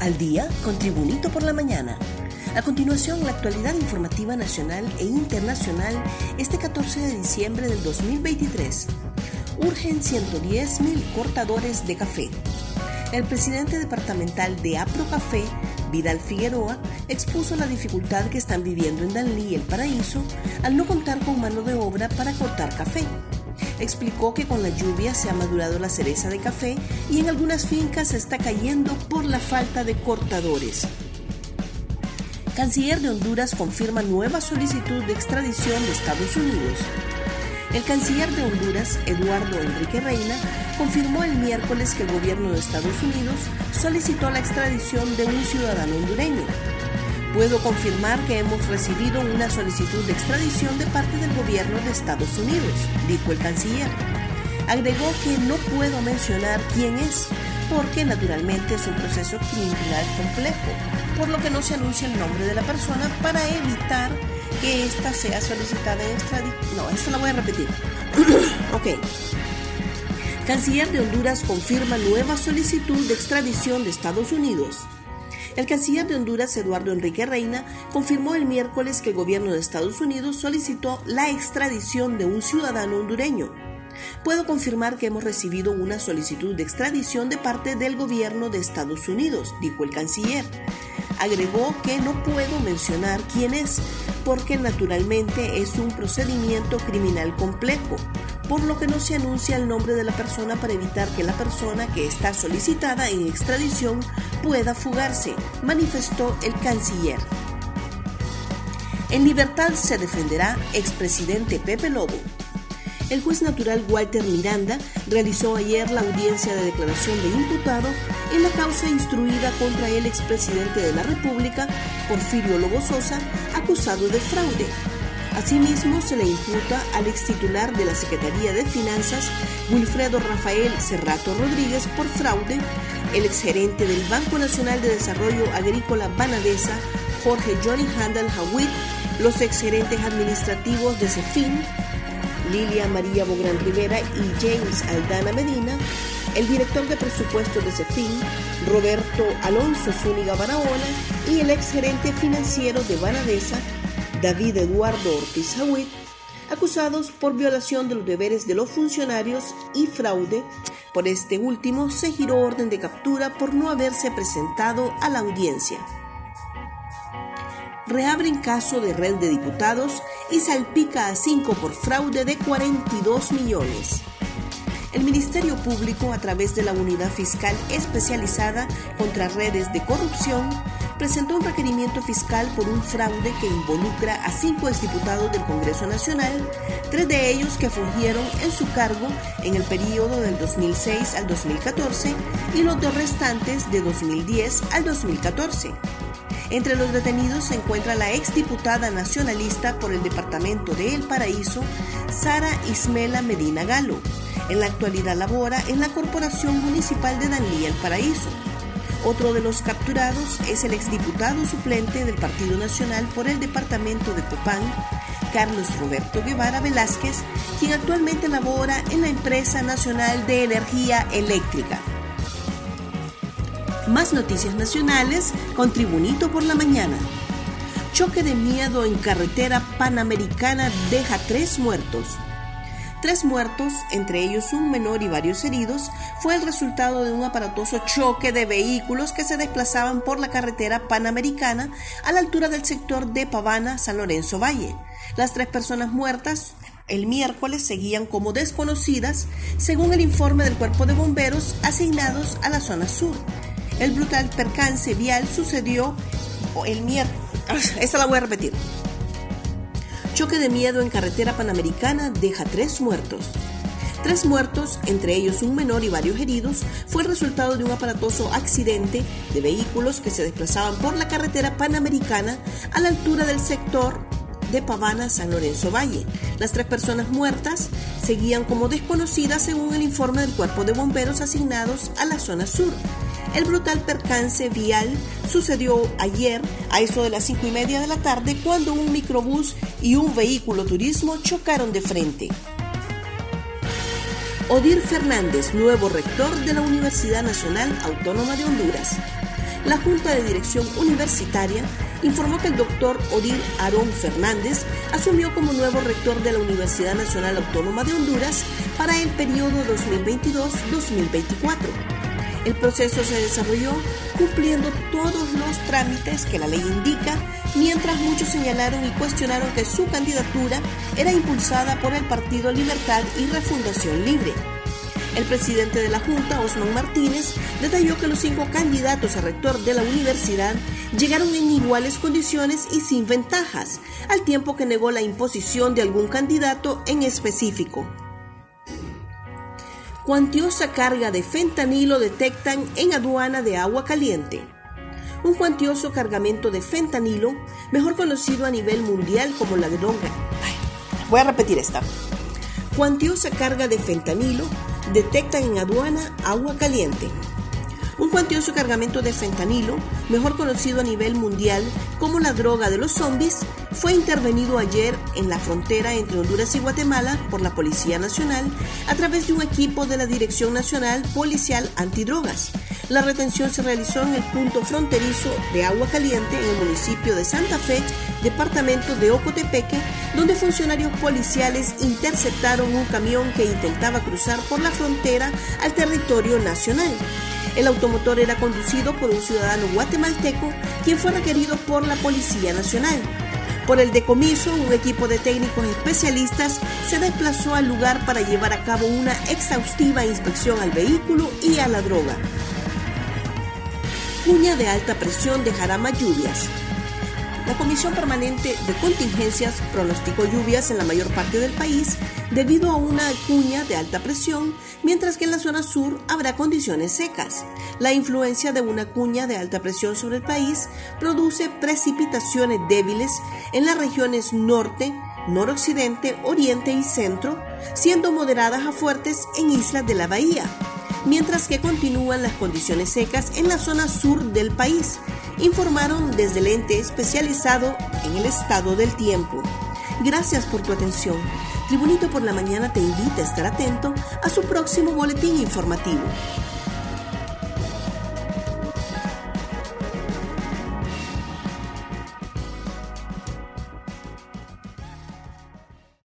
Al día con Tribunito por la mañana. A continuación, la actualidad informativa nacional e internacional este 14 de diciembre del 2023. Urgen 110 mil cortadores de café. El presidente departamental de Apro Café, Vidal Figueroa, expuso la dificultad que están viviendo en Danlí El Paraíso al no contar con mano de obra para cortar café explicó que con la lluvia se ha madurado la cereza de café y en algunas fincas se está cayendo por la falta de cortadores. Canciller de Honduras confirma nueva solicitud de extradición de Estados Unidos. El canciller de Honduras, Eduardo Enrique Reina, confirmó el miércoles que el gobierno de Estados Unidos solicitó la extradición de un ciudadano hondureño, Puedo confirmar que hemos recibido una solicitud de extradición de parte del gobierno de Estados Unidos, dijo el canciller. Agregó que no puedo mencionar quién es, porque naturalmente es un proceso criminal complejo, por lo que no se anuncia el nombre de la persona para evitar que ésta sea solicitada en extradición. No, esto la voy a repetir. ok. Canciller de Honduras confirma nueva solicitud de extradición de Estados Unidos. El canciller de Honduras, Eduardo Enrique Reina, confirmó el miércoles que el gobierno de Estados Unidos solicitó la extradición de un ciudadano hondureño. Puedo confirmar que hemos recibido una solicitud de extradición de parte del gobierno de Estados Unidos, dijo el canciller. Agregó que no puedo mencionar quién es, porque naturalmente es un procedimiento criminal complejo por lo que no se anuncia el nombre de la persona para evitar que la persona que está solicitada en extradición pueda fugarse, manifestó el canciller. En libertad se defenderá expresidente Pepe Lobo. El juez natural Walter Miranda realizó ayer la audiencia de declaración de imputado en la causa instruida contra el expresidente de la República, Porfirio Lobo Sosa, acusado de fraude Asimismo, se le imputa al ex titular de la Secretaría de Finanzas, Wilfredo Rafael Cerrato Rodríguez, por fraude, el exgerente del Banco Nacional de Desarrollo Agrícola Banadesa, Jorge Johnny Handel Hawit, los exgerentes administrativos de CEFIN, Lilia María Bográn Rivera y James Aldana Medina, el director de presupuesto de CEFIN, Roberto Alonso Zúñiga Barahona. Y el exgerente financiero de Banadesa, David Eduardo Ortiz Hawitt, acusados por violación de los deberes de los funcionarios y fraude. Por este último se giró orden de captura por no haberse presentado a la audiencia. Reabren caso de red de diputados y salpica a cinco por fraude de 42 millones. El Ministerio Público, a través de la Unidad Fiscal Especializada contra Redes de Corrupción, presentó un requerimiento fiscal por un fraude que involucra a cinco exdiputados del Congreso Nacional, tres de ellos que fungieron en su cargo en el periodo del 2006 al 2014 y los dos restantes de 2010 al 2014. Entre los detenidos se encuentra la exdiputada nacionalista por el departamento de El Paraíso, Sara Ismela Medina Galo. En la actualidad labora en la Corporación Municipal de Danlí El Paraíso. Otro de los capturados es el exdiputado suplente del Partido Nacional por el departamento de Copán, Carlos Roberto Guevara Velázquez, quien actualmente labora en la empresa nacional de energía eléctrica. Más noticias nacionales con Tribunito por la mañana. Choque de miedo en carretera panamericana deja tres muertos. Tres muertos, entre ellos un menor y varios heridos, fue el resultado de un aparatoso choque de vehículos que se desplazaban por la carretera panamericana a la altura del sector de Pavana, San Lorenzo Valle. Las tres personas muertas el miércoles seguían como desconocidas, según el informe del cuerpo de bomberos asignados a la zona sur. El brutal percance vial sucedió el miércoles. Esta la voy a repetir. Choque de miedo en carretera panamericana deja tres muertos. Tres muertos, entre ellos un menor y varios heridos, fue el resultado de un aparatoso accidente de vehículos que se desplazaban por la carretera panamericana a la altura del sector de Pavana, San Lorenzo Valle. Las tres personas muertas seguían como desconocidas según el informe del cuerpo de bomberos asignados a la zona sur. El brutal percance vial sucedió ayer a eso de las cinco y media de la tarde cuando un microbús y un vehículo turismo chocaron de frente. Odir Fernández, nuevo rector de la Universidad Nacional Autónoma de Honduras. la Junta de Dirección Universitaria informó que el doctor Odil Aarón Fernández asumió como nuevo rector de la Universidad Nacional Autónoma de Honduras para el periodo 2022-2024. El proceso se desarrolló cumpliendo todos los trámites que la ley indica, mientras muchos señalaron y cuestionaron que su candidatura era impulsada por el Partido Libertad y Refundación Libre. El presidente de la Junta, Osman Martínez, detalló que los cinco candidatos a rector de la universidad llegaron en iguales condiciones y sin ventajas, al tiempo que negó la imposición de algún candidato en específico. Cuantiosa carga de fentanilo detectan en aduana de agua caliente. Un cuantioso cargamento de fentanilo, mejor conocido a nivel mundial como la droga. voy a repetir esta. Cuantiosa carga de fentanilo detectan en aduana agua caliente. Un cuantioso cargamento de fentanilo, mejor conocido a nivel mundial como la droga de los zombies, fue intervenido ayer en la frontera entre Honduras y Guatemala por la Policía Nacional a través de un equipo de la Dirección Nacional Policial Antidrogas. La retención se realizó en el punto fronterizo de Agua Caliente en el municipio de Santa Fe, departamento de Ocotepeque, donde funcionarios policiales interceptaron un camión que intentaba cruzar por la frontera al territorio nacional. El automotor era conducido por un ciudadano guatemalteco, quien fue requerido por la Policía Nacional. Por el decomiso, un equipo de técnicos especialistas se desplazó al lugar para llevar a cabo una exhaustiva inspección al vehículo y a la droga. Cuña de alta presión dejará más lluvias. La Comisión Permanente de Contingencias pronosticó lluvias en la mayor parte del país debido a una cuña de alta presión, mientras que en la zona sur habrá condiciones secas. La influencia de una cuña de alta presión sobre el país produce precipitaciones débiles en las regiones norte, noroccidente, oriente y centro, siendo moderadas a fuertes en islas de la bahía, mientras que continúan las condiciones secas en la zona sur del país, informaron desde el ente especializado en el estado del tiempo. Gracias por tu atención. Tribunito por la Mañana te invita a estar atento a su próximo boletín informativo.